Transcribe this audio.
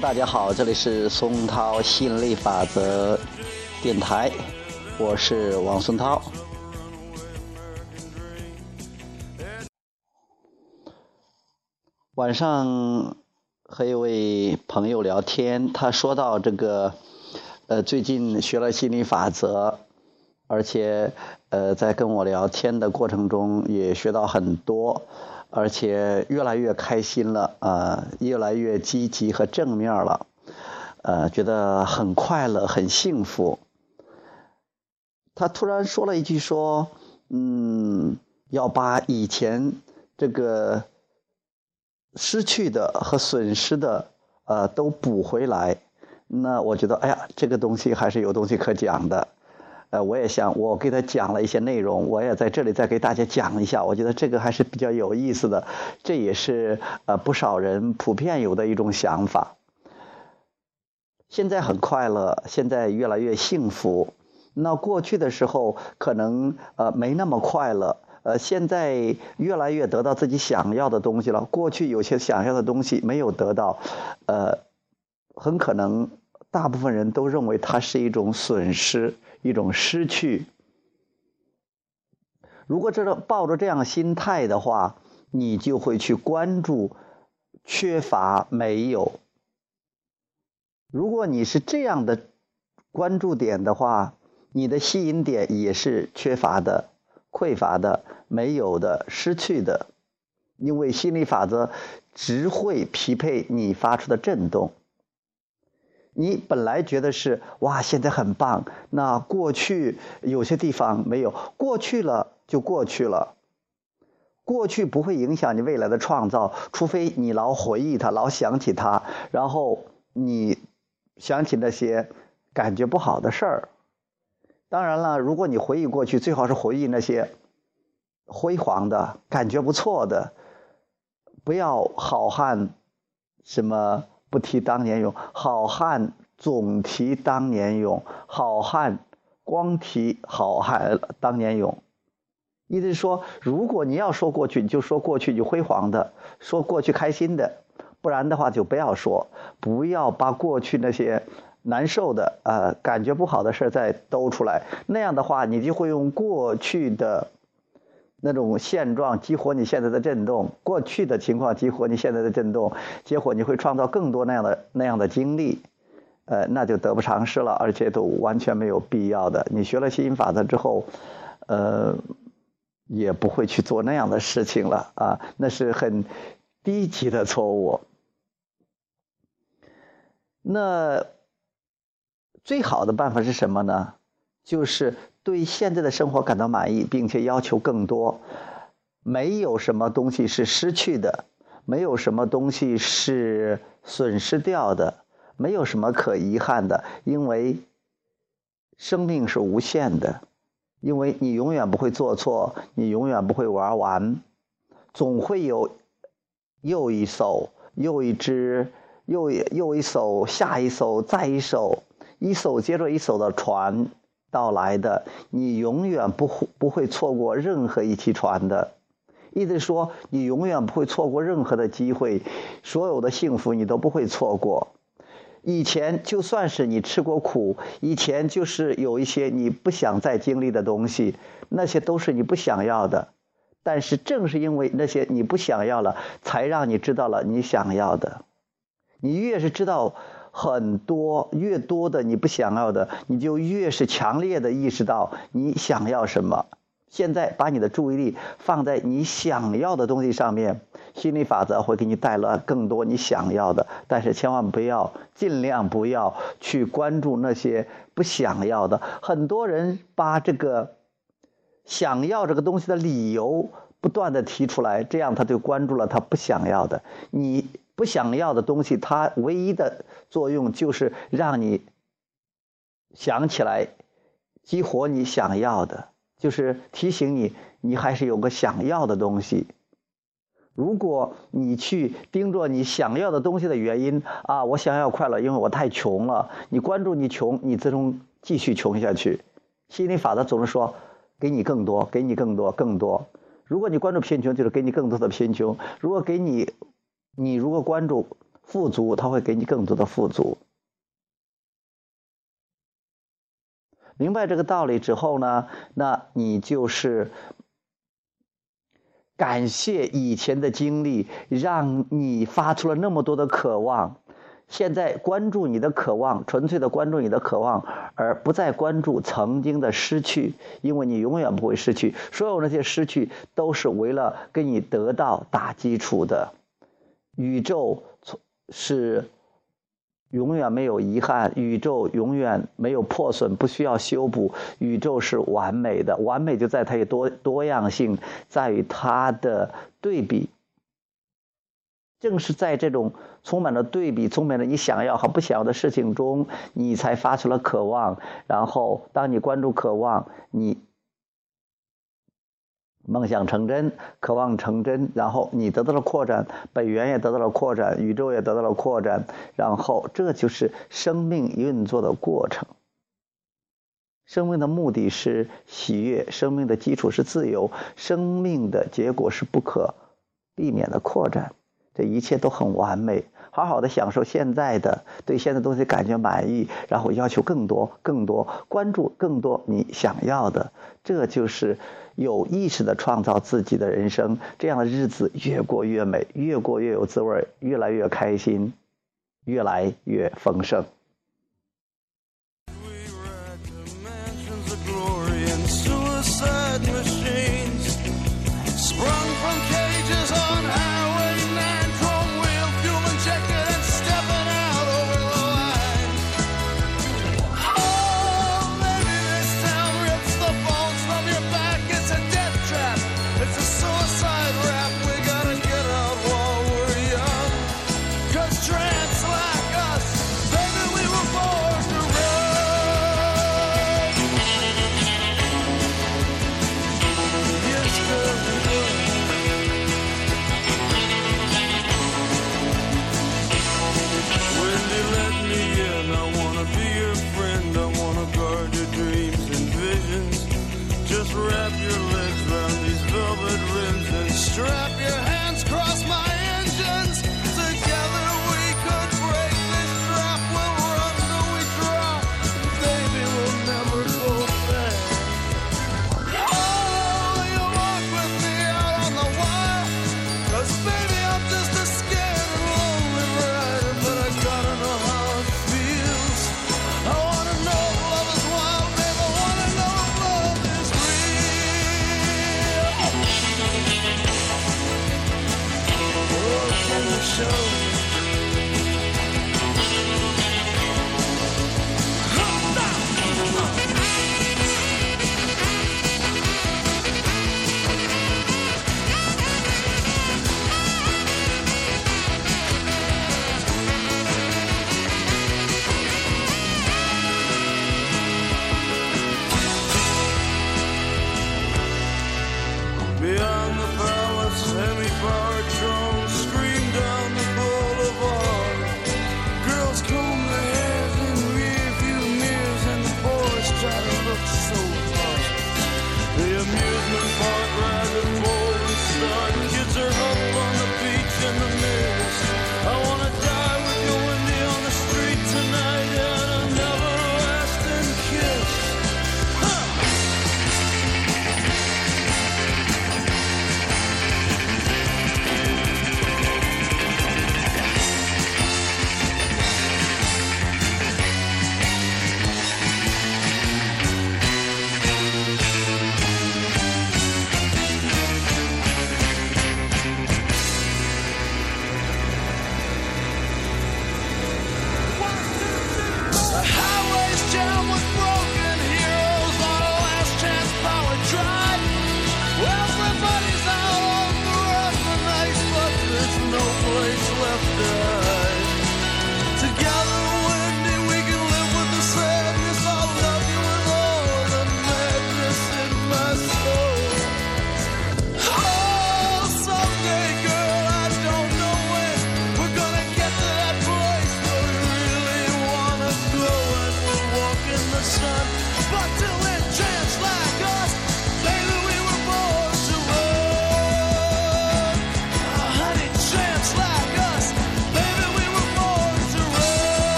大家好，这里是松涛吸引力法则电台，我是王松涛。晚上和一位朋友聊天，他说到这个，呃，最近学了心理法则，而且呃，在跟我聊天的过程中也学到很多。而且越来越开心了，呃，越来越积极和正面了，呃，觉得很快乐，很幸福。他突然说了一句说：“嗯，要把以前这个失去的和损失的，呃，都补回来。”那我觉得，哎呀，这个东西还是有东西可讲的。呃，我也想，我给他讲了一些内容，我也在这里再给大家讲一下。我觉得这个还是比较有意思的，这也是呃不少人普遍有的一种想法。现在很快乐，现在越来越幸福。那过去的时候可能呃没那么快乐，呃现在越来越得到自己想要的东西了。过去有些想要的东西没有得到，呃，很可能大部分人都认为它是一种损失。一种失去。如果这个抱着这样心态的话，你就会去关注缺乏没有。如果你是这样的关注点的话，你的吸引点也是缺乏的、匮乏的、没有的、失去的，因为心理法则只会匹配你发出的震动。你本来觉得是哇，现在很棒。那过去有些地方没有，过去了就过去了。过去不会影响你未来的创造，除非你老回忆它，老想起它，然后你想起那些感觉不好的事儿。当然了，如果你回忆过去，最好是回忆那些辉煌的、感觉不错的，不要好汉什么。不提当年勇，好汉总提当年勇。好汉光提好汉当年勇，意思是说，如果你要说过去，你就说过去就辉煌的，说过去开心的，不然的话就不要说，不要把过去那些难受的、呃感觉不好的事再兜出来。那样的话，你就会用过去的。那种现状激活你现在的震动，过去的情况激活你现在的震动，结果你会创造更多那样的那样的经历，呃，那就得不偿失了，而且都完全没有必要的。你学了吸引法则之后，呃，也不会去做那样的事情了啊，那是很低级的错误。那最好的办法是什么呢？就是。对现在的生活感到满意，并且要求更多。没有什么东西是失去的，没有什么东西是损失掉的，没有什么可遗憾的，因为生命是无限的，因为你永远不会做错，你永远不会玩完，总会有又一艘、又一只、又又一艘、下一艘、再一艘，一艘接着一艘的船。到来的，你永远不会不会错过任何一期船的，意思说你永远不会错过任何的机会，所有的幸福你都不会错过。以前就算是你吃过苦，以前就是有一些你不想再经历的东西，那些都是你不想要的。但是正是因为那些你不想要了，才让你知道了你想要的。你越是知道。很多越多的你不想要的，你就越是强烈的意识到你想要什么。现在把你的注意力放在你想要的东西上面，心理法则会给你带来更多你想要的。但是千万不要，尽量不要去关注那些不想要的。很多人把这个想要这个东西的理由不断的提出来，这样他就关注了他不想要的。你。不想要的东西，它唯一的作用就是让你想起来，激活你想要的，就是提醒你，你还是有个想要的东西。如果你去盯着你想要的东西的原因啊，我想要快乐，因为我太穷了。你关注你穷，你最终继续穷下去。心理法则总是说，给你更多，给你更多，更多。如果你关注贫穷，就是给你更多的贫穷。如果给你。你如果关注富足，他会给你更多的富足。明白这个道理之后呢，那你就是感谢以前的经历，让你发出了那么多的渴望。现在关注你的渴望，纯粹的关注你的渴望，而不再关注曾经的失去，因为你永远不会失去。所有那些失去都是为了给你得到打基础的。宇宙从是。永远没有遗憾，宇宙永远没有破损，不需要修补。宇宙是完美的，完美就在它有多多样性，在于它的对比。正是在这种充满了对比、充满了你想要和不想要的事情中，你才发出了渴望。然后，当你关注渴望，你。梦想成真，渴望成真，然后你得到了扩展，本源也得到了扩展，宇宙也得到了扩展，然后这就是生命运作的过程。生命的目的是喜悦，生命的基础是自由，生命的结果是不可避免的扩展。这一切都很完美，好好的享受现在的，对现在东西感觉满意，然后要求更多、更多，关注更多你想要的，这就是有意识的创造自己的人生，这样的日子越过越美，越过越有滋味，越来越开心，越来越丰盛。